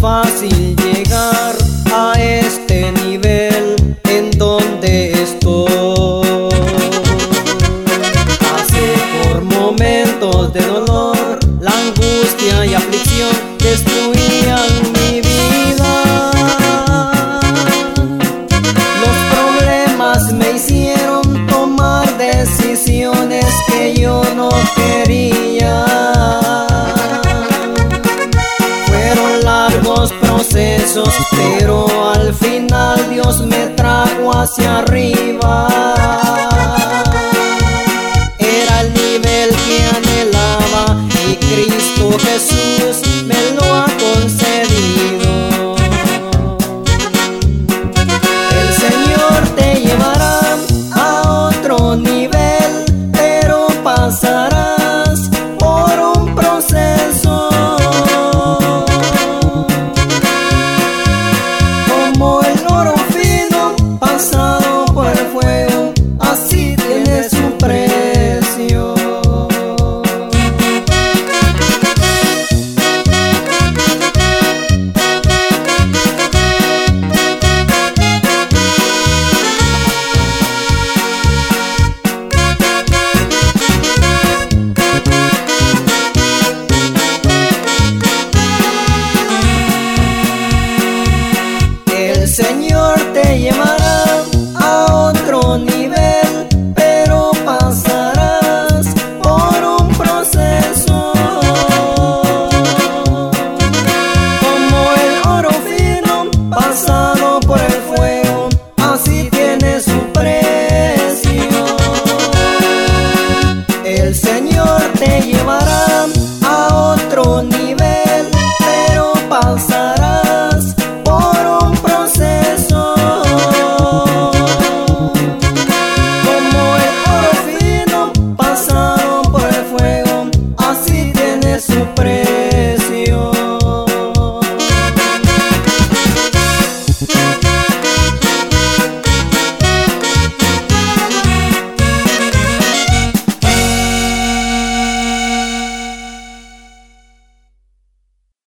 fácil llegar a este nivel en donde estoy. Pasé por momentos de dolor, la angustia y aflicción destruían pero al final Dios me trajo hacia arriba. Era el nivel que anhelaba y Cristo Jesús